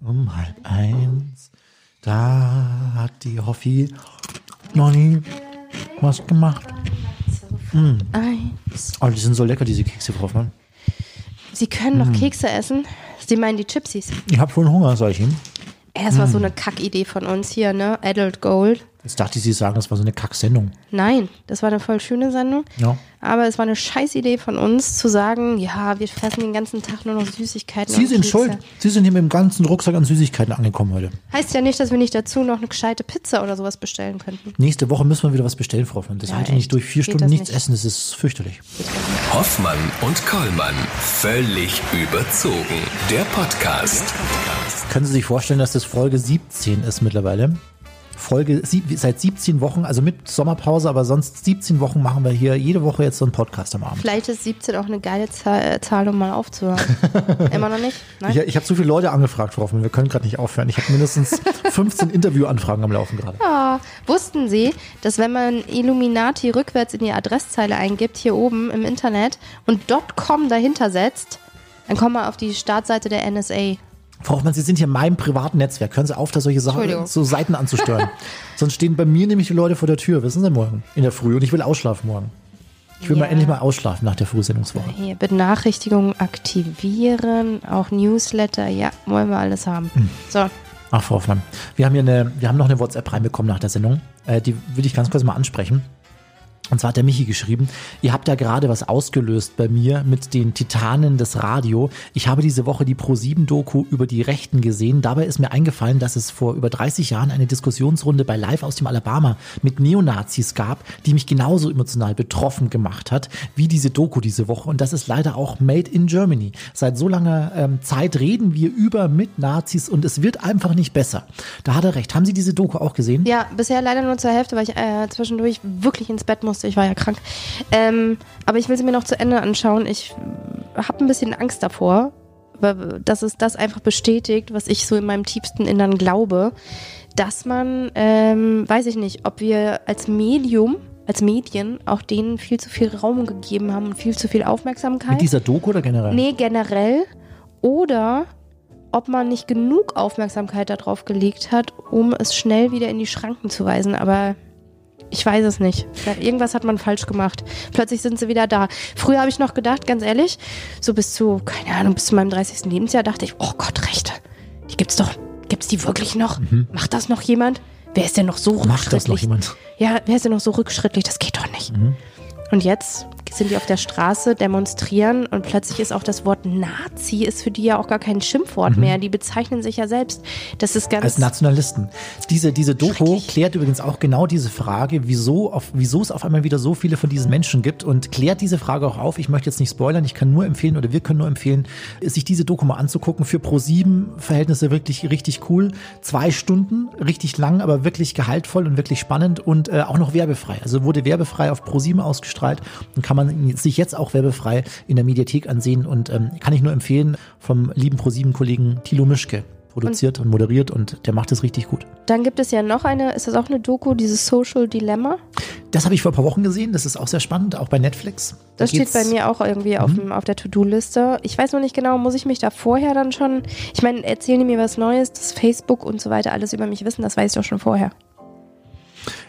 um halb eins. Da hat die Hoffi noch nie was gemacht. Eins. Oh, die sind so lecker, diese Kekse, Frau Hoffmann. Sie können noch Kekse essen. Sie meinen die Chipsies. Ich habe schon Hunger, sag ich Ihnen. Ey, das war so eine Kackidee von uns hier, ne? Adult Gold. Jetzt dachte ich, Sie sagen, das war so eine Kacksendung. Nein, das war eine voll schöne Sendung. Ja. Aber es war eine scheiß Idee von uns zu sagen, ja, wir fressen den ganzen Tag nur noch Süßigkeiten. Sie und sind Kekse. schuld. Sie sind hier mit dem ganzen Rucksack an Süßigkeiten angekommen heute. Heißt ja nicht, dass wir nicht dazu noch eine gescheite Pizza oder sowas bestellen könnten. Nächste Woche müssen wir wieder was bestellen, Frau Hoffmann. Das Ja, halte ich nicht durch. Vier Stunden nichts nicht? essen, das ist fürchterlich. Hoffmann und Kollmann. Völlig überzogen. Der Podcast. Können Sie sich vorstellen, dass das Folge 17 ist mittlerweile? Folge seit 17 Wochen, also mit Sommerpause, aber sonst 17 Wochen machen wir hier jede Woche jetzt so einen Podcast am Abend. Vielleicht ist 17 auch eine geile Zahl, äh, Zahl um mal aufzuhören. Immer noch nicht? Nein? Ich, ich habe so viele Leute angefragt, Frau Hoffmann, wir können gerade nicht aufhören. Ich habe mindestens 15 Interviewanfragen am Laufen gerade. Ah, wussten Sie, dass wenn man Illuminati rückwärts in die Adresszeile eingibt, hier oben im Internet, und .com dahinter setzt, dann kommt man auf die Startseite der NSA. Frau Hoffmann, Sie sind hier in meinem privaten Netzwerk. Hören Sie auf, da solche Sachen, so Seiten anzusteuern. Sonst stehen bei mir nämlich die Leute vor der Tür, wissen Sie, morgen, in der Früh. Und ich will ausschlafen morgen. Ich will Ja. mal endlich mal ausschlafen nach der Frühsendungswoche. Hier, Benachrichtigungen aktivieren, auch Newsletter, ja, wollen wir alles haben. So, Ach, Frau Hoffmann. Wir haben hier eine, wir haben noch eine WhatsApp reinbekommen nach der Sendung. Äh, die will ich ganz kurz mal ansprechen. Und zwar hat der Michi geschrieben, ihr habt da gerade was ausgelöst bei mir mit den Titanen des Radio. Ich habe diese Woche die Pro7-Doku über die Rechten gesehen. Dabei ist mir eingefallen, dass es vor über 30 Jahren eine Diskussionsrunde bei Live aus dem Alabama mit Neonazis gab, die mich genauso emotional betroffen gemacht hat, wie diese Doku diese Woche. Und das ist leider auch Made in Germany. Seit so langer ähm, Zeit reden wir über mit Nazis und es wird einfach nicht besser. Da hat er recht. Haben Sie diese Doku auch gesehen? ja, bisher leider nur zur Hälfte, weil ich äh, zwischendurch wirklich ins Bett musste. Ich war ja krank. Ähm, aber ich will sie mir noch zu Ende anschauen. Ich habe ein bisschen Angst davor, dass es das einfach bestätigt, was ich so in meinem tiefsten Innern glaube, dass man, ähm, weiß ich nicht, ob wir als Medium, als Medien auch denen viel zu viel Raum gegeben haben und viel zu viel Aufmerksamkeit. Mit dieser Doku oder generell? Nee, generell. Oder ob man nicht genug Aufmerksamkeit darauf gelegt hat, um es schnell wieder in die Schranken zu weisen. Aber ich weiß es nicht. Irgendwas hat man falsch gemacht. Plötzlich sind sie wieder da. Früher habe ich noch gedacht, ganz ehrlich, so bis zu, keine Ahnung, bis zu meinem 30. Lebensjahr dachte ich, oh Gott, Rechte. Die gibt's doch. Gibt's die wirklich noch? Macht das noch jemand? Wer ist denn noch so Mhm. Macht das noch rückschrittlich? jemand? Ja, wer ist denn noch so rückschrittlich? Das geht doch nicht. Und jetzt sind die auf der Straße, demonstrieren und plötzlich ist auch das Wort Nazi ist für die ja auch gar kein Schimpfwort mehr. Die bezeichnen sich ja selbst. Das ist ganz Als Nationalisten. Diese, diese Doku klärt übrigens auch genau diese Frage, wieso, auf, wieso es auf einmal wieder so viele von diesen Menschen gibt und klärt diese Frage auch auf. Ich möchte jetzt nicht spoilern, ich kann nur empfehlen oder wir können nur empfehlen, sich diese Doku mal anzugucken. Für Pro7 Verhältnisse wirklich richtig cool. Zwei Stunden, richtig lang, aber wirklich gehaltvoll und wirklich spannend und äh, auch noch werbefrei. Also wurde werbefrei auf Pro7 ausgestrahlt und kann man sich jetzt auch werbefrei in der Mediathek ansehen und ähm, kann ich nur empfehlen vom lieben Pro7-Kollegen Thilo Mischke produziert und, moderiert und der macht es richtig gut. Dann gibt es ja noch eine, ist das auch eine Doku, dieses Social Dilemma? Das habe ich vor ein paar Wochen gesehen, das ist auch sehr spannend, auch bei Netflix. Da Das steht bei mir auch irgendwie auf, dem, auf der To-Do-Liste. Ich weiß noch nicht genau, muss ich mich da vorher dann schon, ich meine, erzählen die mir was Neues, dass Facebook und so weiter alles über mich wissen, das weiß ich doch schon vorher.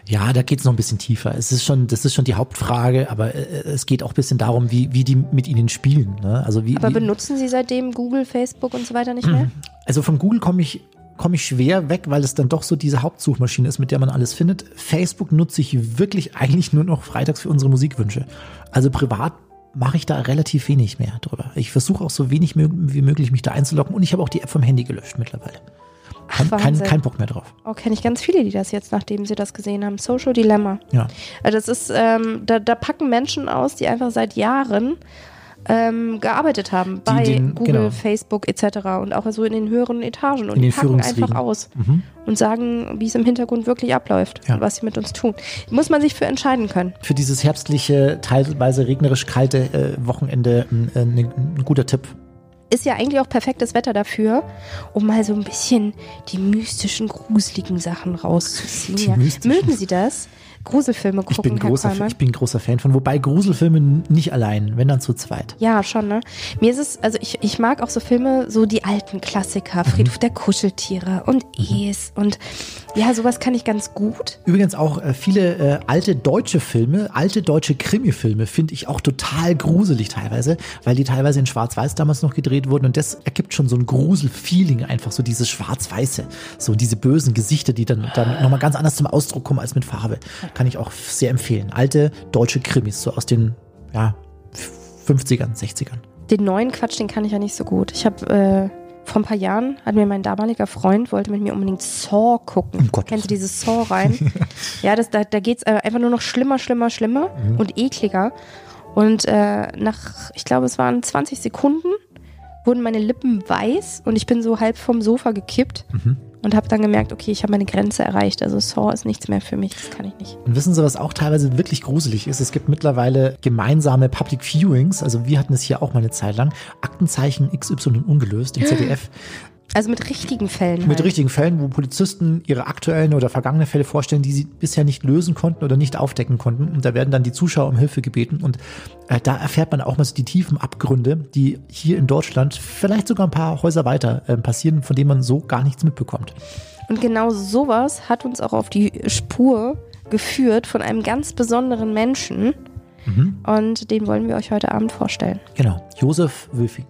Ja, da geht's noch ein bisschen tiefer. Es ist schon, das ist schon die Hauptfrage, aber äh, es geht auch ein bisschen darum, wie, wie die mit ihnen spielen. Ne? Also wie, Aber wie, benutzen sie seitdem Google, Facebook und so weiter nicht mehr? Also von Google komme ich, komme ich schwer weg, weil es dann doch so diese Hauptsuchmaschine ist, mit der man alles findet. Facebook nutze ich wirklich eigentlich nur noch freitags für unsere Musikwünsche. Also privat mache ich da relativ wenig mehr drüber. Ich versuche auch so wenig wie möglich mich da einzuloggen und ich habe auch die App vom Handy gelöscht mittlerweile. Kein, kein, kein Bock mehr drauf. Oh, kenne ich ganz viele, die das jetzt, nachdem sie das gesehen haben. Social Dilemma. Ja. Also das ist, ähm, da, da packen Menschen aus, die einfach seit Jahren ähm, gearbeitet haben bei den- Google, genau. Facebook etc. und auch so in den höheren Etagen. Und In die den packen einfach aus und sagen, wie es im Hintergrund wirklich abläuft Ja. und was sie mit uns tun. Muss man sich für entscheiden können. Für dieses herbstliche, teilweise regnerisch kalte äh, Wochenende äh, ein, ein guter Tipp. Ist ja eigentlich auch perfektes Wetter dafür, um mal so ein bisschen die mystischen, gruseligen Sachen rauszuziehen. Ja. Mögen Sie das? Gruselfilme Ich gucken, bin, Herr großer, ich bin ein großer Fan von, wobei Gruselfilme nicht allein, wenn dann zu zweit. Ja, schon, ne? Mir ist es, also ich, ich mag auch so Filme, so die alten Klassiker, Friedhof der Kuscheltiere und Es und ja, sowas kann ich ganz gut. Übrigens auch äh, viele äh, alte deutsche Filme, alte deutsche Krimi-Filme finde ich auch total gruselig teilweise, weil die teilweise in Schwarz-Weiß damals noch gedreht wurden und das ergibt schon so ein Grusel-Feeling, einfach so dieses Schwarz-Weiße, so diese bösen Gesichter, die dann, dann nochmal ganz anders zum Ausdruck kommen als mit Farbe. Kann ich auch sehr empfehlen. Alte deutsche Krimis, so aus den ja, 50ern, 60ern. Den neuen Quatsch, den kann ich ja nicht so gut. Ich habe äh, vor ein paar Jahren hat mir mein damaliger Freund wollte mit mir unbedingt Saw gucken. Um Kennst du dieses Saw rein? ja, das, da, da geht's äh, einfach nur noch schlimmer, schlimmer, schlimmer Mhm. und ekliger. Und äh, nach, ich glaube, es waren 20 Sekunden, wurden meine Lippen weiß und ich bin so halb vom Sofa gekippt Mhm. und habe dann gemerkt, okay, ich habe meine Grenze erreicht. Also Saw ist nichts mehr für mich, das kann ich nicht. Und wissen Sie, was auch teilweise wirklich gruselig ist? Es gibt mittlerweile gemeinsame Public Viewings. Also wir hatten es hier auch mal eine Zeit lang. Aktenzeichen XY ungelöst im ZDF. Also mit richtigen Fällen. Mit halt. richtigen Fällen, wo Polizisten ihre aktuellen oder vergangenen Fälle vorstellen, die sie bisher nicht lösen konnten oder nicht aufdecken konnten. Und da werden dann die Zuschauer um Hilfe gebeten. Und äh, da erfährt man auch mal so die tiefen Abgründe, die hier in Deutschland vielleicht sogar ein paar Häuser weiter äh, passieren, von denen man so gar nichts mitbekommt. Und genau sowas hat uns auch auf die Spur geführt von einem ganz besonderen Menschen. Und den wollen wir euch heute Abend vorstellen. Genau, Josef Wülfing.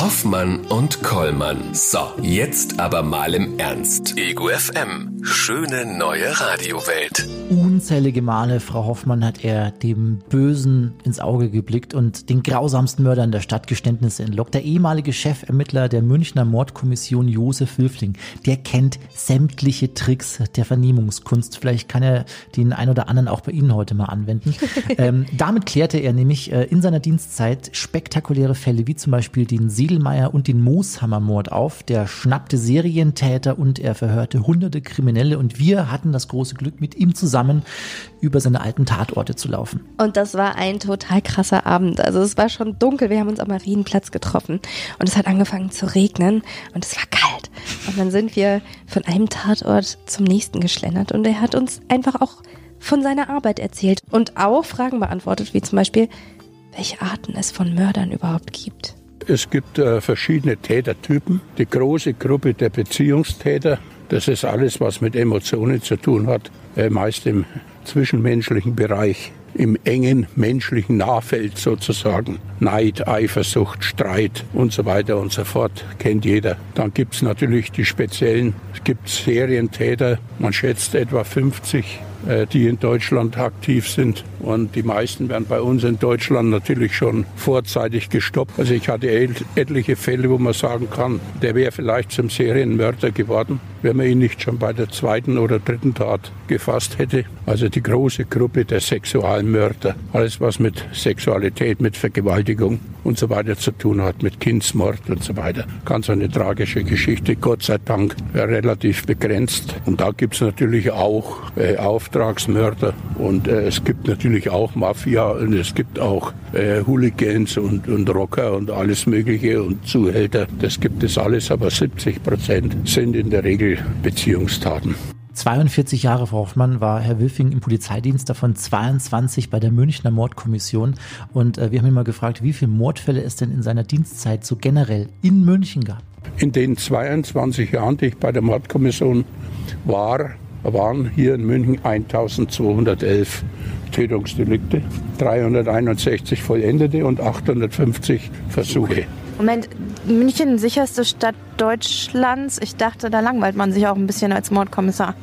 Hoffmann und Kollmann. So, jetzt aber mal im Ernst. Ego FM. Schöne neue Radiowelt. Unzählige Male, Frau Hoffmann, hat er dem Bösen ins Auge geblickt und den grausamsten Mördern der Stadt Geständnisse entlockt. Der ehemalige Chefermittler der Münchner Mordkommission Josef Wülfling, der kennt sämtliche Tricks der Vernehmungskunst. Vielleicht kann er den ein oder anderen auch bei Ihnen heute mal anwenden. ähm, damit klärte er nämlich äh, in seiner Dienstzeit spektakuläre Fälle, wie zum Beispiel den Sedelmeier und den Mooshammer-Mord auf. Der schnappte Serientäter und er verhörte hunderte Kriminelle und wir hatten das große Glück, mit ihm zusammen über seine alten Tatorte zu laufen. Und das war ein total krasser Abend. Also es war schon dunkel, wir haben uns am Marienplatz getroffen und es hat angefangen zu regnen und es war kalt. Und dann sind wir von einem Tatort zum nächsten geschlendert und er hat uns einfach auch von seiner Arbeit erzählt und auch Fragen beantwortet, wie zum Beispiel, welche Arten es von Mördern überhaupt gibt. Es gibt äh, verschiedene Tätertypen. Die große Gruppe der Beziehungstäter, das ist alles, was mit Emotionen zu tun hat, äh, meist im zwischenmenschlichen Bereich, im engen menschlichen Nahfeld sozusagen. Neid, Eifersucht, Streit und so weiter und so fort, kennt jeder. Dann gibt es natürlich die speziellen, es gibt Serientäter, man schätzt etwa 50 äh, die in Deutschland aktiv sind. Und die meisten werden bei uns in Deutschland natürlich schon vorzeitig gestoppt. Also ich hatte et etliche Fälle, wo man sagen kann, der wäre vielleicht zum Serienmörder geworden, wenn man ihn nicht schon bei der zweiten oder dritten Tat gefasst hätte. Also die große Gruppe der Sexualmörder. Alles, was mit Sexualität, mit Vergewaltigung und so weiter zu tun hat, mit Kindsmord und so weiter. Ganz eine tragische Geschichte, Gott sei Dank äh, relativ begrenzt. Und da gibt es natürlich auch äh, Auftragsmörder und äh, es gibt natürlich auch Mafia und es gibt auch äh, Hooligans und, und Rocker und alles Mögliche und Zuhälter. Das gibt es alles, aber 70 Prozent sind in der Regel Beziehungstaten. 42 Jahre, Frau Hoffmann, war Herr Wilfing im Polizeidienst, davon 22 bei der Münchner Mordkommission. Und äh, wir haben ihn mal gefragt, wie viele Mordfälle es denn in seiner Dienstzeit so generell in München gab. In den 22 Jahren, die ich bei der Mordkommission war, waren hier in München 1211 Tötungsdelikte, 361 vollendete und 850 Versuche. Moment, München, sicherste Stadt Deutschlands. Ich dachte, da langweilt man sich auch ein bisschen als Mordkommissar.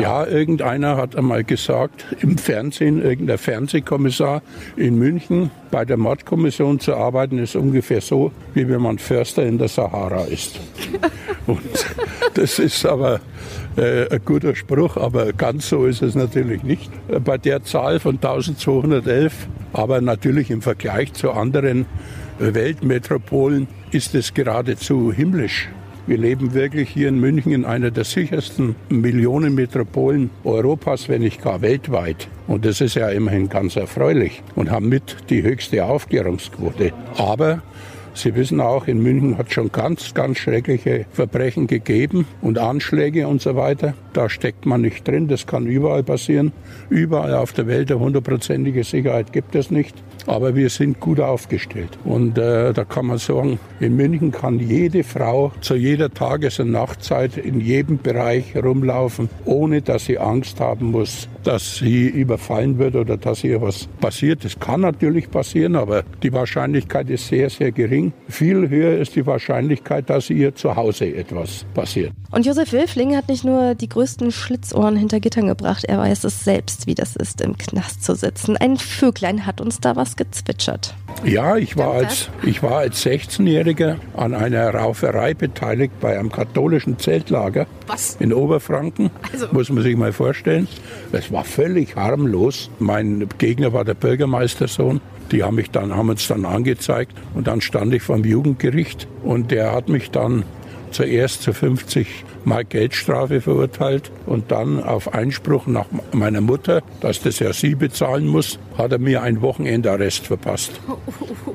Ja, irgendeiner hat einmal gesagt, im Fernsehen, irgendein Fernsehkommissar in München bei der Mordkommission zu arbeiten, ist ungefähr so, wie wenn man Förster in der Sahara ist. Und das ist aber äh, ein guter Spruch, aber ganz so ist es natürlich nicht. Bei der Zahl von 1211, aber natürlich im Vergleich zu anderen äh, Weltmetropolen ist es geradezu himmlisch. Wir leben wirklich hier in München in einer der sichersten Millionenmetropolen Europas, wenn nicht gar weltweit. Und das ist ja immerhin ganz erfreulich und haben mit die höchste Aufklärungsquote. Aber Sie wissen auch, in München hat es schon ganz, ganz schreckliche Verbrechen gegeben und Anschläge und so weiter. Da steckt man nicht drin, das kann überall passieren. Überall auf der Welt eine hundertprozentige Sicherheit gibt es nicht. Aber wir sind gut aufgestellt. Und äh, da kann man sagen, in München kann jede Frau zu jeder Tages- und Nachtzeit in jedem Bereich rumlaufen, ohne dass sie Angst haben muss, dass sie überfallen wird oder dass ihr was passiert. Das kann natürlich passieren, aber die Wahrscheinlichkeit ist sehr, sehr gering. Viel höher ist die Wahrscheinlichkeit, dass ihr zu Hause etwas passiert. Und Josef Wilfling hat nicht nur die größten Schlitzohren hinter Gittern gebracht, er weiß es selbst, wie das ist, im Knast zu sitzen. Ein Vöglein hat uns da was gezwitschert. Ja, ich war als, ich war als 16-Jähriger an einer Rauferei beteiligt bei einem katholischen Zeltlager Was? in Oberfranken. Also- Muss man sich mal vorstellen. Es war völlig harmlos. Mein Gegner war der Bürgermeistersohn. Die haben mich dann, haben uns dann angezeigt und dann stand ich vom Jugendgericht und der hat mich dann zuerst zu 50 Mark Geldstrafe verurteilt und dann auf Einspruch nach meiner Mutter, dass das ja sie bezahlen muss, hat er mir ein Wochenendarrest verpasst.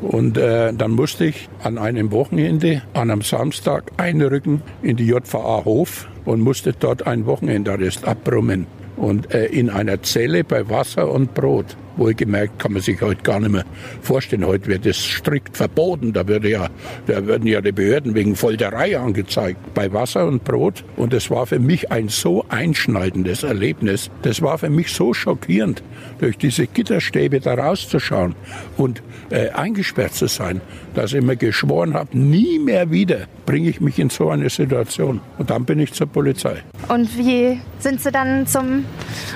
Und äh, dann musste ich an einem Wochenende, an einem Samstag, einrücken in die JVA Hof und musste dort einen Wochenendarrest abbrummen. Und äh, in einer Zelle bei Wasser und Brot. Wohlgemerkt kann man sich heute gar nicht mehr vorstellen. Heute wird es strikt verboten. Da, würde ja, da würden ja die Behörden wegen Folterei angezeigt. Bei Wasser und Brot. Und das war für mich ein so einschneidendes Erlebnis. Das war für mich so schockierend, durch diese Gitterstäbe da rauszuschauen und äh, eingesperrt zu sein, dass ich mir geschworen habe, nie mehr wieder bringe ich mich in so eine Situation. Und dann bin ich zur Polizei. Und wie sind Sie dann zum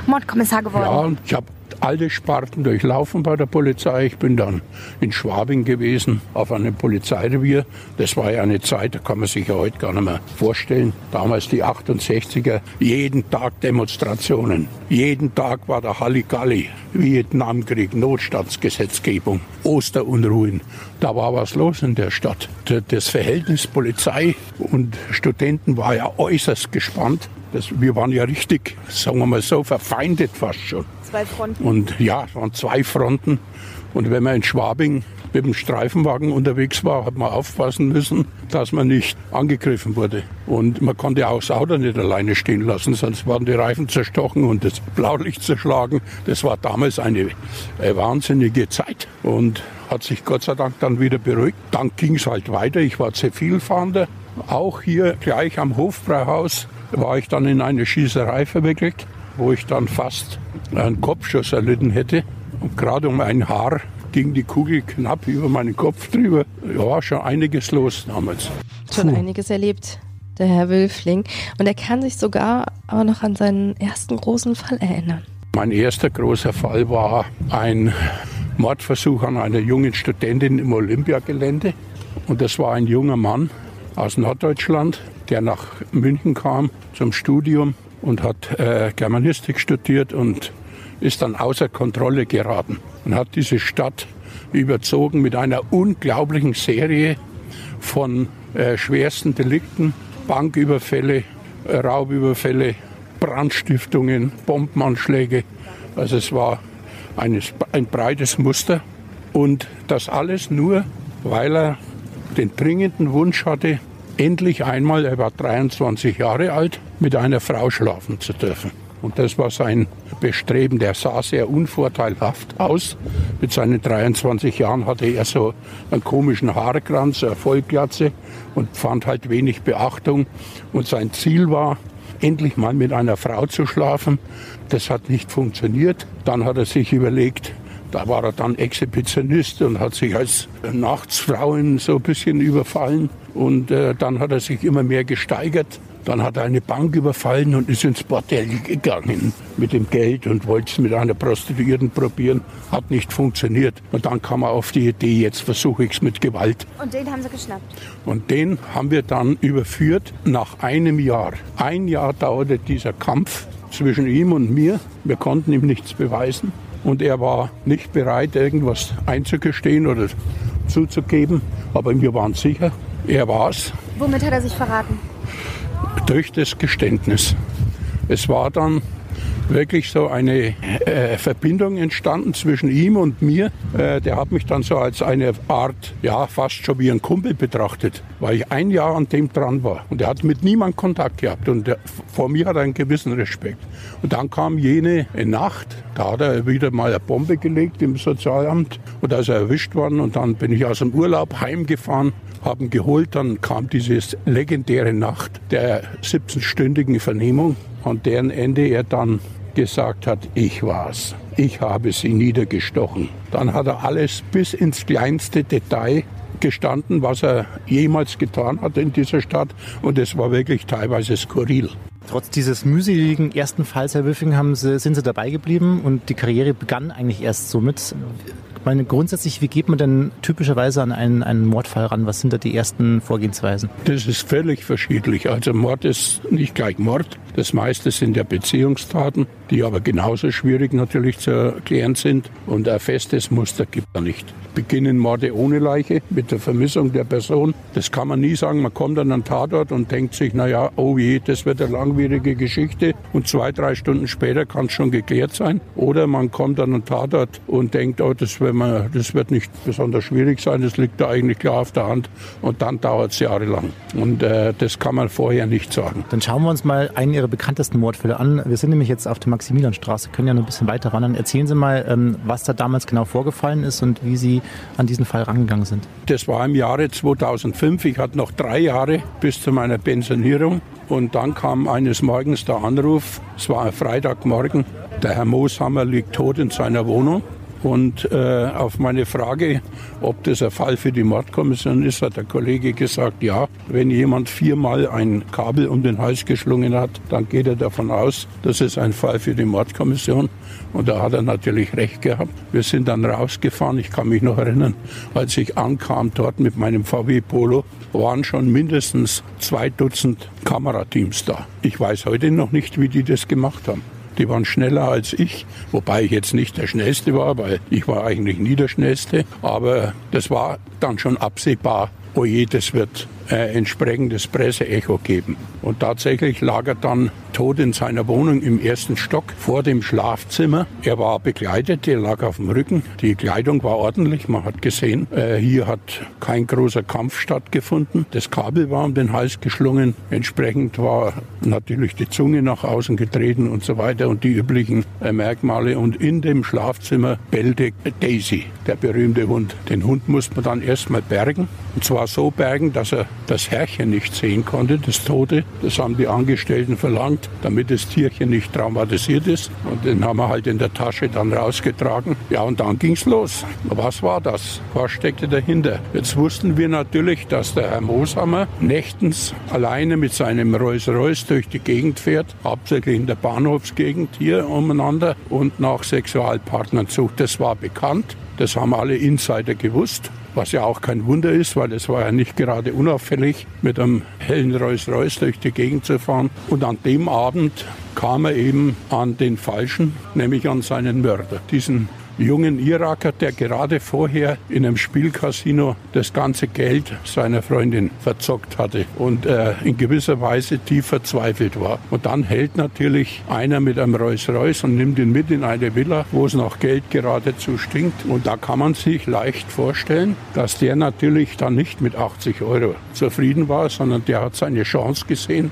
Mordkommissar geworden? Ja, ich habe alle Sparten durchlaufen bei der Polizei. Ich bin dann in Schwabing gewesen, auf einem Polizeirevier. Das war ja eine Zeit, da kann man sich ja heute gar nicht mehr vorstellen. Damals die 68er, jeden Tag Demonstrationen. Jeden Tag war der Halligalli, Vietnamkrieg, Notstandsgesetzgebung, Osterunruhen. Da war was los in der Stadt. Das Verhältnis Polizei und Studenten war ja äußerst gespannt. Das, wir waren ja richtig, sagen wir mal so, verfeindet fast schon. Zwei Fronten. Und ja, es waren zwei Fronten. Und wenn man in Schwabing mit dem Streifenwagen unterwegs war, hat man aufpassen müssen, dass man nicht angegriffen wurde. Und man konnte auch das Auto nicht alleine stehen lassen, sonst waren die Reifen zerstochen und das Blaulicht zerschlagen. Das war damals eine äh, wahnsinnige Zeit und hat sich Gott sei Dank dann wieder beruhigt. Dann ging es halt weiter. Ich war Zivilfahnder. Auch hier gleich am Hofbräuhaus war ich dann in eine Schießerei verwickelt, wo ich dann fast einen Kopfschuss erlitten hätte. Und gerade um ein Haar ging die Kugel knapp über meinen Kopf drüber. Ja, war schon einiges los damals. Schon einiges erlebt, der Herr Wilfling. Und er kann sich sogar aber noch an seinen ersten großen Fall erinnern. Mein erster großer Fall war ein Mordversuch an einer jungen Studentin im Olympiagelände. Und das war ein junger Mann aus Norddeutschland, der nach München kam zum Studium und hat äh, Germanistik studiert und ist dann außer Kontrolle geraten und hat diese Stadt überzogen mit einer unglaublichen Serie von äh, schwersten Delikten, Banküberfälle, äh, Raubüberfälle, Brandstiftungen, Bombenanschläge. Also es war eines, ein breites Muster und das alles nur, weil er den dringenden Wunsch hatte, endlich einmal, er war 23 Jahre alt, mit einer Frau schlafen zu dürfen. Und das war sein Bestreben. Der sah sehr unvorteilhaft aus. Mit seinen 23 Jahren hatte er so einen komischen Haarkranz, eine Vollglatze und fand halt wenig Beachtung. Und sein Ziel war, endlich mal mit einer Frau zu schlafen. Das hat nicht funktioniert. Dann hat er sich überlegt, da war er dann Exhibitionist und hat sich als Nachtsfrauen so ein bisschen überfallen. Und äh, dann hat er sich immer mehr gesteigert. Dann hat er eine Bank überfallen und ist ins Bordell gegangen mit dem Geld und wollte es mit einer Prostituierten probieren. Hat nicht funktioniert. Und dann kam er auf die Idee, jetzt versuche ich es mit Gewalt. Und den haben Sie geschnappt. Und den haben wir dann überführt nach einem Jahr. Ein Jahr dauerte dieser Kampf zwischen ihm und mir. Wir konnten ihm nichts beweisen. Und er war nicht bereit, irgendwas einzugestehen oder zuzugeben. Aber wir waren sicher, er war es Womit hat er sich verraten? durch das Geständnis. Es war dann wirklich so eine äh, Verbindung entstanden zwischen ihm und mir. Äh, der hat mich dann so als eine Art, ja, fast schon wie ein Kumpel betrachtet, weil ich ein Jahr an dem dran war. Und er hat mit niemandem Kontakt gehabt und der, vor mir hat er einen gewissen Respekt. Und dann kam jene Nacht, da hat er wieder mal eine Bombe gelegt im Sozialamt und da ist er erwischt worden und dann bin ich aus dem Urlaub heimgefahren haben geholt. Dann kam diese legendäre Nacht der 17-stündigen Vernehmung, an deren Ende er dann gesagt hat, ich war's. Ich habe sie niedergestochen. Dann hat er alles bis ins kleinste Detail gestanden, was er jemals getan hat in dieser Stadt. Und es war wirklich teilweise skurril. Trotz dieses mühseligen ersten Falls, Herr Wiffing, haben Sie, sind Sie dabei geblieben und die Karriere begann eigentlich erst somit. Ich meine, grundsätzlich, wie geht man denn typischerweise an einen, einen Mordfall ran? Was sind da die ersten Vorgehensweisen? Das ist völlig verschiedentlich. Also Mord ist nicht gleich Mord. Das meiste sind ja Beziehungstaten, die aber genauso schwierig natürlich zu erklären sind. Und ein festes Muster gibt es nicht. Beginnen Morde ohne Leiche mit der Vermissung der Person. Das kann man nie sagen. Man kommt an einen Tatort und denkt sich, na ja, oh je, das wird eine langwierige Geschichte. Und zwei, drei Stunden später kann es schon geklärt sein. Oder man kommt an einen Tatort und denkt, oh, das, man, das wird nicht besonders schwierig sein. Das liegt da eigentlich klar auf der Hand. Und dann dauert es jahrelang. Und äh, das kann man vorher nicht sagen. Dann schauen wir uns mal einen Ihrer bekanntesten Mordfälle an. Wir sind nämlich jetzt auf der Maximilianstraße, können ja noch ein bisschen weiter wandern. Erzählen Sie mal, ähm, was da damals genau vorgefallen ist und wie Sie an diesen Fall rangegangen sind. Das war im Jahre 2005. Ich hatte noch drei Jahre bis zu meiner Pensionierung. Und dann kam eines Morgens der Anruf, es war ein Freitagmorgen, der Herr Mooshammer liegt tot in seiner Wohnung. Und äh, auf meine Frage, ob das ein Fall für die Mordkommission ist, hat der Kollege gesagt, ja, wenn jemand viermal ein Kabel um den Hals geschlungen hat, dann geht er davon aus, das ist ein Fall für die Mordkommission. Und da hat er natürlich recht gehabt. Wir sind dann rausgefahren. Ich kann mich noch erinnern, als ich ankam dort mit meinem VW Polo, waren schon mindestens zwei Dutzend Kamerateams da. Ich weiß heute noch nicht, wie die das gemacht haben. Die waren schneller als ich, wobei ich jetzt nicht der Schnellste war, weil ich war eigentlich nie der Schnellste. Aber das war dann schon absehbar, oh je, das wird äh, entsprechendes Presseecho geben. Und tatsächlich lag er dann tot in seiner Wohnung im ersten Stock vor dem Schlafzimmer. Er war begleitet, er lag auf dem Rücken. Die Kleidung war ordentlich, man hat gesehen, äh, hier hat kein großer Kampf stattgefunden. Das Kabel war um den Hals geschlungen. Entsprechend war natürlich die Zunge nach außen getreten und so weiter und die üblichen äh, Merkmale. Und in dem Schlafzimmer bellte Daisy, der berühmte Hund. Den Hund musste man dann erstmal bergen. Und zwar so bergen, dass er das Herrchen nicht sehen konnte, das Tote. Das haben die Angestellten verlangt, damit das Tierchen nicht traumatisiert ist. Und den haben wir halt in der Tasche dann rausgetragen. Ja, und dann ging's los. Was war das? Was steckte dahinter? Jetzt wussten wir natürlich, dass der Herr Mooshammer nächtens alleine mit seinem Rolls-Royce durch die Gegend fährt, hauptsächlich in der Bahnhofsgegend hier umeinander und nach Sexualpartnern sucht. Das war bekannt. Das haben alle Insider gewusst was ja auch kein Wunder ist, weil es war ja nicht gerade unauffällig, mit einem hellen Rolls-Royce durch die Gegend zu fahren. Und an dem Abend kam er eben an den Falschen, nämlich an seinen Mörder, diesen jungen Iraker, der gerade vorher in einem Spielcasino das ganze Geld seiner Freundin verzockt hatte und äh, in gewisser Weise tief verzweifelt war. Und dann hält natürlich einer mit einem Rolls-Royce und nimmt ihn mit in eine Villa, wo es nach Geld geradezu stinkt. Und da kann man sich leicht vorstellen, dass der natürlich dann nicht mit 80 Euro zufrieden war, sondern der hat seine Chance gesehen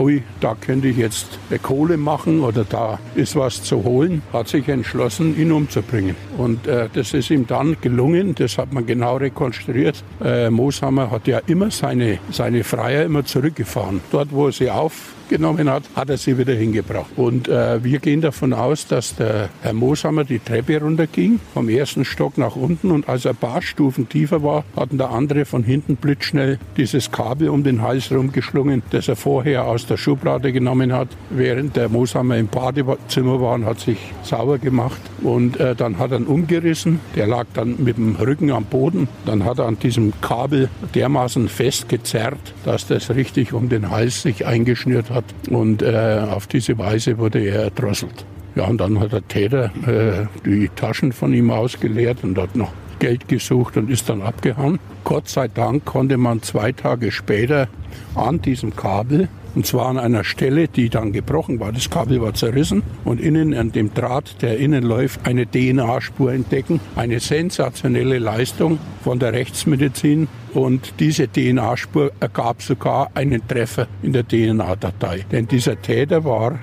ui, da könnte ich jetzt Kohle machen oder da ist was zu holen, hat sich entschlossen, ihn umzubringen. Und äh, das ist ihm dann gelungen, das hat man genau rekonstruiert. Äh, Mooshammer hat ja immer seine, seine Freier immer zurückgefahren. Dort, wo er sie auf genommen hat, hat er sie wieder hingebracht. Und äh, wir gehen davon aus, dass der Herr Mooshammer die Treppe runterging, vom ersten Stock nach unten und als er ein paar Stufen tiefer war, hatten der andere von hinten blitzschnell dieses Kabel um den Hals rumgeschlungen, das er vorher aus der Schublade genommen hat, während der Mooshammer im Badezimmer war und hat sich sauber gemacht. Und äh, dann hat er ihn umgerissen, der lag dann mit dem Rücken am Boden. Dann hat er an diesem Kabel dermaßen festgezerrt, dass das richtig um den Hals sich eingeschnürt hat hat. Und äh, auf diese Weise wurde er erdrosselt. Ja, und dann hat der Täter äh, die Taschen von ihm ausgeleert und hat noch Geld gesucht und ist dann abgehauen. Gott sei Dank konnte man zwei Tage später an diesem Kabel Und zwar an einer Stelle, die dann gebrochen war. Das Kabel war zerrissen und innen an dem Draht, der innen läuft, eine DNA-Spur entdecken. Eine sensationelle Leistung von der Rechtsmedizin. Und diese DNA-Spur ergab sogar einen Treffer in der DNA-Datei. Denn dieser Täter war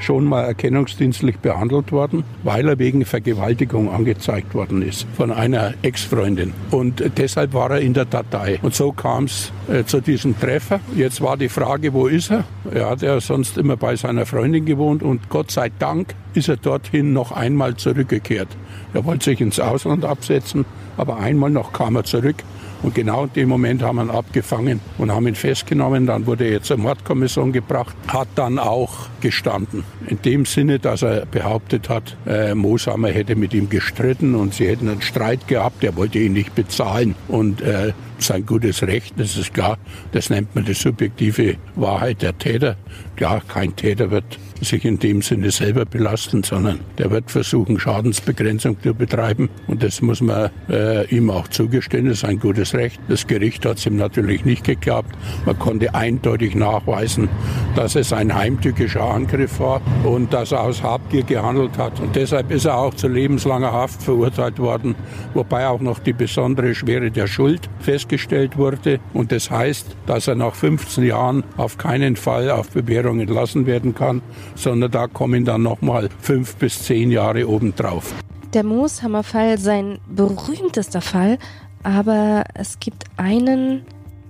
schon mal erkennungsdienstlich behandelt worden, weil er wegen Vergewaltigung angezeigt worden ist von einer Ex-Freundin. Und deshalb war er in der Datei. Und so kam es äh, zu diesem Treffer. Jetzt war die Frage, wo ist er? Er hat ja sonst immer bei seiner Freundin gewohnt und Gott sei Dank ist er dorthin noch einmal zurückgekehrt. Er wollte sich ins Ausland absetzen, aber einmal noch kam er zurück und genau in dem Moment haben wir ihn abgefangen und haben ihn festgenommen. Dann wurde er zur Mordkommission gebracht, hat dann auch gestanden. In dem Sinne, dass er behauptet hat, äh, Mooshammer hätte mit ihm gestritten und sie hätten einen Streit gehabt, er wollte ihn nicht bezahlen. Und äh, sein gutes Recht, das ist klar, das nennt man die subjektive Wahrheit der Täter. Klar, kein Täter wird sich in dem Sinne selber belasten, sondern der wird versuchen, Schadensbegrenzung zu betreiben. Und das muss man äh, ihm auch zugestehen, das ist ein gutes Recht. Das Gericht hat es ihm natürlich nicht geklappt. Man konnte eindeutig nachweisen, dass es ein heimtückischer Angriff war und dass er aus Habgier gehandelt hat. Und deshalb ist er auch zu lebenslanger Haft verurteilt worden, wobei auch noch die besondere Schwere der Schuld festgestellt wurde. Und das heißt, dass er nach 15 Jahren auf keinen Fall auf Bewährung entlassen werden kann, sondern da kommen dann nochmal fünf bis zehn Jahre obendrauf. Der Mooshammer-Fall, sein berühmtester Fall, aber es gibt einen,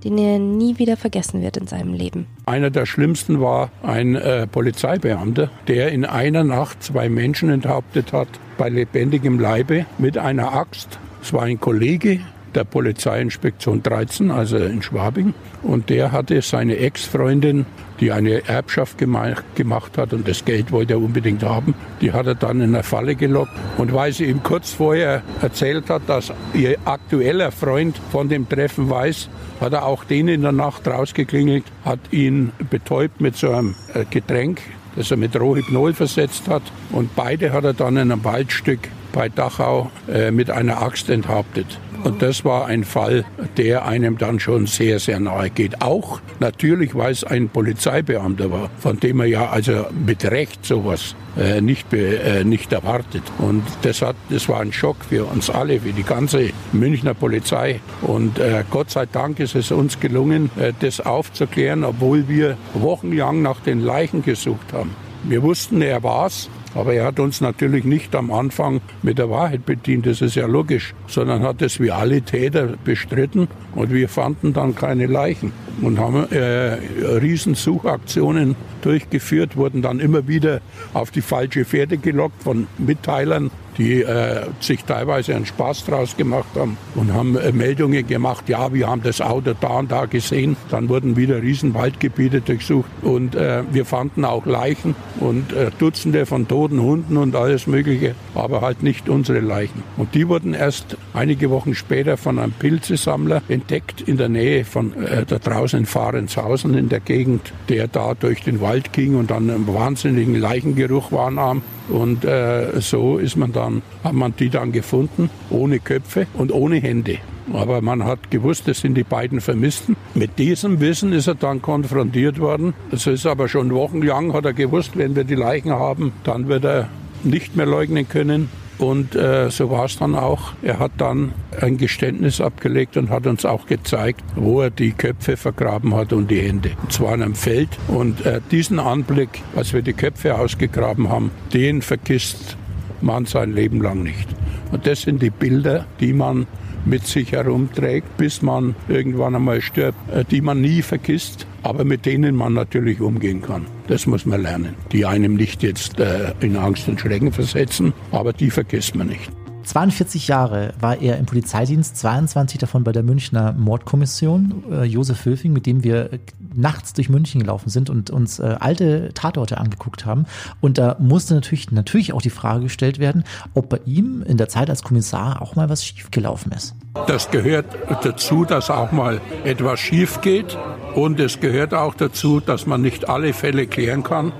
den er nie wieder vergessen wird in seinem Leben. Einer der schlimmsten war ein äh, Polizeibeamter, der in einer Nacht zwei Menschen enthauptet hat, bei lebendigem Leibe mit einer Axt. Es war ein Kollege der Polizeiinspektion 13, also in Schwabing, und der hatte seine Ex-Freundin die eine Erbschaft gemacht hat und das Geld wollte er unbedingt haben. Die hat er dann in eine Falle gelockt. Und weil sie ihm kurz vorher erzählt hat, dass ihr aktueller Freund von dem Treffen weiß, hat er auch den in der Nacht rausgeklingelt, hat ihn betäubt mit so einem äh, Getränk, das er mit Rohhypnol versetzt hat. Und beide hat er dann in einem Waldstück bei Dachau äh, mit einer Axt enthauptet. Und das war ein Fall, der einem dann schon sehr, sehr nahe geht. Auch natürlich, weil es ein Polizeibeamter war, von dem er ja also mit Recht sowas äh, nicht, äh, nicht erwartet. Und das, hat, das war ein Schock für uns alle, für die ganze Münchner Polizei. Und äh, Gott sei Dank ist es uns gelungen, äh, das aufzuklären, obwohl wir wochenlang nach den Leichen gesucht haben. Wir wussten, er war's, aber er hat uns natürlich nicht am Anfang mit der Wahrheit bedient, das ist ja logisch, sondern hat es wie alle Täter bestritten und wir fanden dann keine Leichen und haben äh, Riesensuchaktionen durchgeführt, wurden dann immer wieder auf die falsche Pferde gelockt von Mitteilern, die äh, sich teilweise einen Spaß draus gemacht haben und haben äh, Meldungen gemacht, ja, wir haben das Auto da und da gesehen. Dann wurden wieder Riesenwaldgebiete durchsucht und äh, wir fanden auch Leichen und äh, Dutzende von toten Hunden und alles Mögliche, aber halt nicht unsere Leichen. Und die wurden erst einige Wochen später von einem Pilzesammler entdeckt in der Nähe von äh, da draußen in Fahrenshausen in der Gegend, der da durch den Wald ging und dann einen wahnsinnigen Leichengeruch wahrnahm. Und äh, so ist man dann, hat man die dann gefunden, ohne Köpfe und ohne Hände. Aber man hat gewusst, das sind die beiden Vermissten. Mit diesem Wissen ist er dann konfrontiert worden. Es ist aber schon wochenlang, hat er gewusst, wenn wir die Leichen haben, dann wird er nicht mehr leugnen können. Und äh, so war es dann auch. Er hat dann ein Geständnis abgelegt und hat uns auch gezeigt, wo er die Köpfe vergraben hat und die Hände. Und zwar in einem Feld. Und äh, diesen Anblick, als wir die Köpfe ausgegraben haben, den vergisst man sein Leben lang nicht. Und das sind die Bilder, die man mit sich herumträgt, bis man irgendwann einmal stirbt, äh, die man nie vergisst, aber mit denen man natürlich umgehen kann. Das muss man lernen. Die einem nicht jetzt äh, in Angst und Schrecken versetzen, aber die vergisst man nicht. 42 Jahre war er im Polizeidienst, 22 davon bei der Münchner Mordkommission. Äh, Josef Höfing, mit dem wir nachts durch München gelaufen sind und uns äh, alte Tatorte angeguckt haben. Und da musste natürlich, natürlich auch die Frage gestellt werden, ob bei ihm in der Zeit als Kommissar auch mal was schiefgelaufen ist. Das gehört dazu, dass auch mal etwas schief geht. Und es gehört auch dazu, dass man nicht alle Fälle klären kann.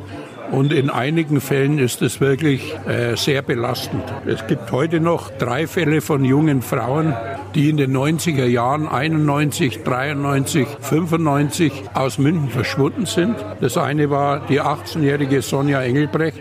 Und in einigen Fällen ist es wirklich äh, sehr belastend. Es gibt heute noch drei Fälle von jungen Frauen, die in den 90er Jahren 91, 93, 95 aus München verschwunden sind. Das eine war die 18-jährige Sonja Engelbrecht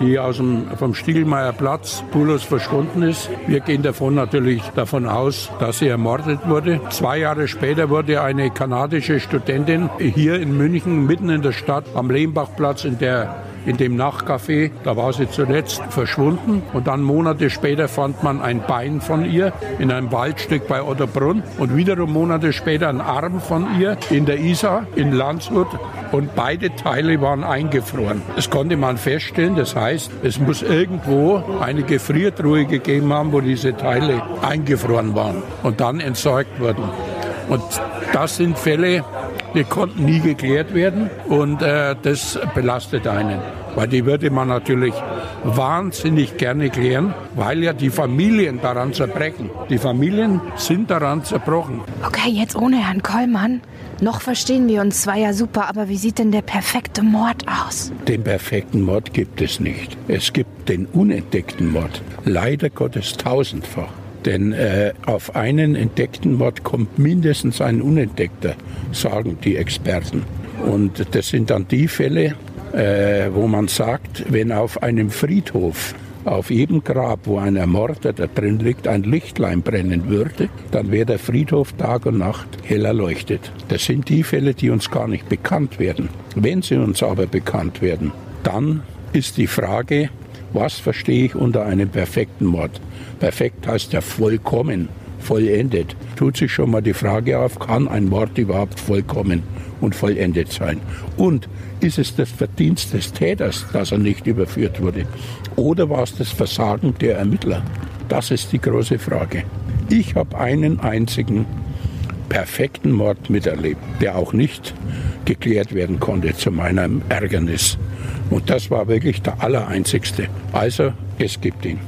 die aus dem, vom Stiegelmeier Platz spurlos verschwunden ist. Wir gehen davon natürlich davon aus, dass sie ermordet wurde. Zwei Jahre später wurde eine kanadische Studentin hier in München, mitten in der Stadt, am Lehmbachplatz in der in dem Nachtcafé. Da war sie zuletzt verschwunden und dann Monate später fand man ein Bein von ihr in einem Waldstück bei Otterbrunn und wiederum Monate später ein Arm von ihr in der Isar in Landshut und beide Teile waren eingefroren. Das konnte man feststellen. Das heißt, es muss irgendwo eine Gefriertruhe gegeben haben, wo diese Teile eingefroren waren und dann entsorgt wurden. Und das sind Fälle, die konnten nie geklärt werden und äh, das belastet einen. Weil die würde man natürlich wahnsinnig gerne klären, weil ja die Familien daran zerbrechen. Die Familien sind daran zerbrochen. Okay, jetzt ohne Herrn Kollmann. Noch verstehen wir uns zwar ja super, aber wie sieht denn der perfekte Mord aus? Den perfekten Mord gibt es nicht. Es gibt den unentdeckten Mord. Leider Gottes tausendfach. Denn äh, auf einen entdeckten Mord kommt mindestens ein unentdeckter, sagen die Experten. Und das sind dann die Fälle, äh, wo man sagt, wenn auf einem Friedhof auf jedem Grab, wo ein Ermordeter drin liegt, ein Lichtlein brennen würde, dann wäre der Friedhof Tag und Nacht hell erleuchtet. Das sind die Fälle, die uns gar nicht bekannt werden. Wenn sie uns aber bekannt werden, dann ist die Frage, was verstehe ich unter einem perfekten Mord? Perfekt heißt ja vollkommen, vollendet. Tut sich schon mal die Frage auf, kann ein Mord überhaupt vollkommen und vollendet sein? Und ist es das Verdienst des Täters, dass er nicht überführt wurde? Oder war es das Versagen der Ermittler? Das ist die große Frage. Ich habe einen einzigen perfekten Mord miterlebt, der auch nicht geklärt werden konnte zu meinem Ärgernis. Und das war wirklich der allereinzigste. Also, es gibt ihn.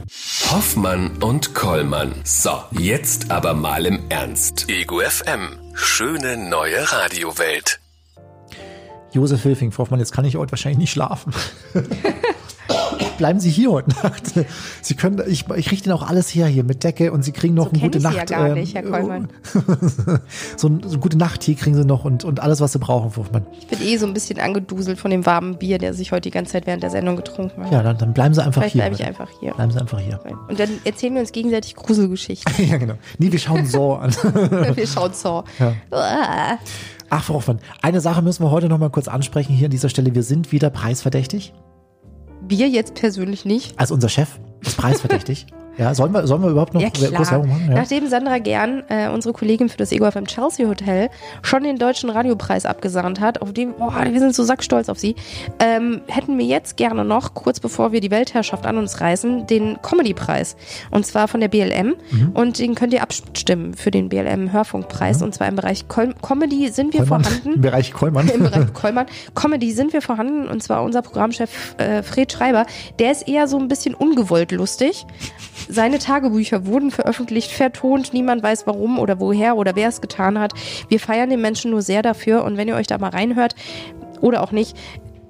Hoffmann und Kollmann. So, jetzt aber mal im Ernst. Ego FM. Schöne neue Radiowelt. Josef Hilfing, Frau Hoffmann, jetzt kann ich heute wahrscheinlich nicht schlafen. Bleiben Sie hier heute Nacht. Sie können, ich, ich richte Ihnen auch alles her hier mit Decke und Sie kriegen noch So eine gute ich Sie Nacht. ja gar nicht, Herr Kollmann. so, ein, so eine gute Nacht hier kriegen Sie noch und, und alles, was Sie brauchen, Frau Hoffmann. Ich bin eh so ein bisschen angeduselt von dem warmen Bier, der sich heute die ganze Zeit während der Sendung getrunken hat. Ja, dann, dann bleiben Sie einfach Vielleicht hier. bleibe ich heute. einfach hier. Bleiben Sie einfach hier. Und dann erzählen wir uns gegenseitig Gruselgeschichten. ja, genau. Nee, wir schauen so an. wir schauen so. Uah. Ach, Frau Hoffmann, eine Sache müssen wir heute noch mal kurz ansprechen hier an dieser Stelle. Wir sind wieder preisverdächtig. Wir jetzt persönlich nicht. Also unser Chef ist preisverdächtig. ja, sollen wir, sollen wir überhaupt noch Ja, kurz. Werbung machen? Ja. Nachdem Sandra Gern, äh, unsere Kollegin für das Ego FM Chelsea Hotel, schon den deutschen Radiopreis abgesahnt hat, auf dem, boah, wir sind so sackstolz auf sie, ähm, hätten wir jetzt gerne noch, kurz bevor wir die Weltherrschaft an uns reißen, den Comedy-Preis. Und zwar von der BLM. Mhm. Und den könnt ihr abstimmen für den BLM-Hörfunkpreis. Und zwar im Bereich Col Comedy sind wir Kollmann, vorhanden. Im Bereich Kollmann. Im Bereich Kollmann. Comedy sind wir vorhanden und zwar unser Programmchef äh, Fred Schreiber. Der ist eher so ein bisschen ungewollt lustig. Seine Tagebücher wurden veröffentlicht, vertont. Niemand weiß warum oder woher oder wer es getan hat. Wir feiern den Menschen nur sehr dafür und wenn ihr euch da mal reinhört oder auch nicht,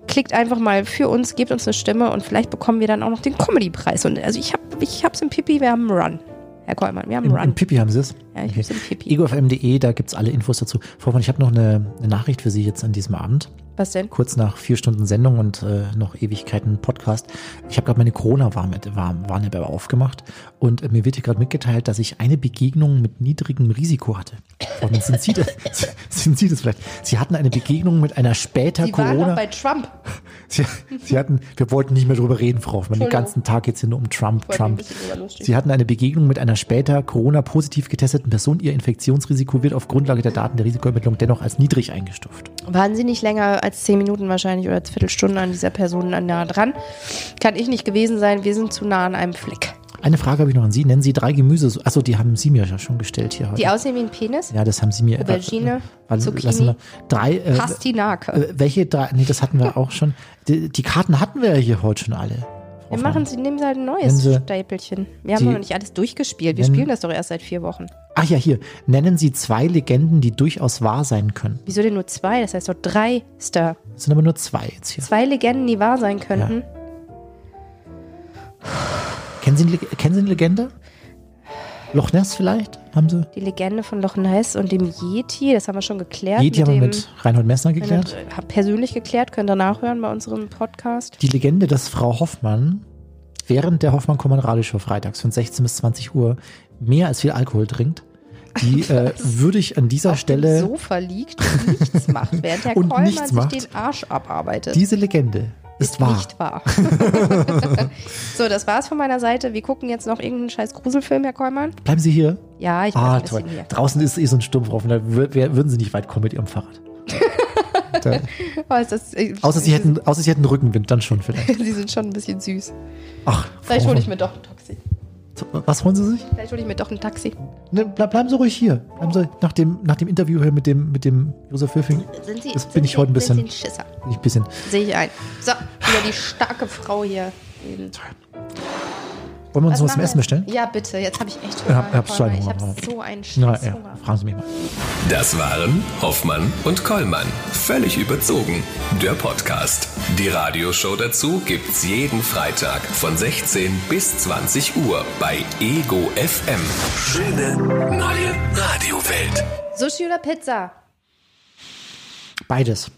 klickt einfach mal für uns, gebt uns eine Stimme und vielleicht bekommen wir dann auch noch den Comedy-Preis. Und also ich habe ich hab's im Pipi, wir haben einen Run. Herr Kollmann, wir haben Im, einen Im Run. Pipi haben Sie es? Ja, ich hab's im Pipi. egofm.de, da gibt's alle Infos dazu. Frau ich habe noch eine, eine Nachricht für Sie jetzt an diesem Abend. Was denn? Kurz nach vier Stunden Sendung und äh, noch Ewigkeiten Podcast. Ich habe gerade meine Corona-Warn-App aufgemacht und äh, mir wird hier gerade mitgeteilt, dass ich eine Begegnung mit niedrigem Risiko hatte. Frau Hoffmann, sind Sie das, sind Sie das vielleicht? Sie hatten eine Begegnung mit einer später waren Corona... doch bei Trump. Sie, Sie hatten, wir wollten nicht mehr drüber reden, Frau Hoffmann. Den ganzen Tag geht's hier nur um Trump, Trump. Sie hatten eine Begegnung mit einer später Corona-positiv getesteten Person. Ihr Infektionsrisiko wird auf Grundlage der Daten der Risikoermittlung dennoch als niedrig eingestuft. Waren Sie nicht länger als zehn Minuten wahrscheinlich oder Viertelstunde an dieser Person nah dran? Kann ich nicht gewesen sein. Wir sind zu nah an einem Fleck. Eine Frage habe ich noch an Sie. Nennen Sie drei Gemüse. Achso, die haben Sie mir ja schon gestellt hier heute. Die aussehen wie ein Penis? ja, das haben Sie mir. Aubergine, warte, Zucchini, Drei. Äh, Pastinake. äh, welche drei? Nee, das hatten wir auch schon. Die, die Karten hatten wir ja hier heute schon alle. Wir machen sie, nehmen sie halt ein neues sie- Stapelchen. Wir haben die- noch nicht alles durchgespielt. Wir Nennen- spielen das doch erst seit vier Wochen. Ach ja, hier. Nennen Sie zwei Legenden, die durchaus wahr sein können. Wieso denn nur zwei? Das heißt doch drei Star. Es sind aber nur zwei jetzt hier. Zwei Legenden, die wahr sein könnten. Kennen Sie, kennen Sie eine Legende? Loch Ness vielleicht? Haben Sie? Die Legende von Loch Ness und dem Yeti, das haben wir schon geklärt. Yeti haben wir mit Reinhold Messner geklärt. Äh, persönlich geklärt, könnt ihr nachhören bei unserem Podcast. Die Legende, dass Frau Hoffmann während der hoffmann kommand radioshow freitags von 16 bis 20 Uhr mehr als viel Alkohol trinkt, die äh, würde ich an dieser Auf Stelle, dem Sofa liegt und nichts macht, während Herr Und Kollmann sich macht. den Arsch abarbeitet. diese Legende ist, wahr. Nicht wahr. so, das war's von meiner Seite. Wir gucken jetzt noch irgendeinen scheiß Gruselfilm, Herr Kollmann. Bleiben Sie hier. Ja, ich bin Ah, ein toll. hier. Draußen ist eh so ein Sturm drauf und da würden Sie nicht weit kommen mit Ihrem Fahrrad. da, Oh, das, äh, außer, Sie hätten, außer Sie hätten Rückenwind, dann schon vielleicht. Sie sind schon ein bisschen süß. Ach, Vielleicht hole ich mir doch ein Taxi. Was wollen Sie sich? Vielleicht hole ich mir doch ein Taxi. Ne, bleib, bleiben Sie ruhig hier. Bleiben Sie nach dem, nach dem Interview hier mit dem, mit dem Josef Höfing. Sind Sie, Das sind bin ich Sie heute ein bisschen- bisschen Schisser. Bin ich ein bisschen. Sehe ich ein. So, über die starke Frau hier reden. Wollen wir uns was zum Essen bestellen? Ja, bitte. Jetzt habe ich echt Ja, Hunger. ich habe so einen Na scheiß ja, Hunger. fragen Sie mich mal. Das waren Hoffmann und Kollmann. Völlig überzogen. Der Podcast. Die Radioshow dazu gibt's jeden Freitag von 16 bis 20 Uhr bei Ego FM. Schöne neue Radiowelt. Sushi oder Pizza? Beides.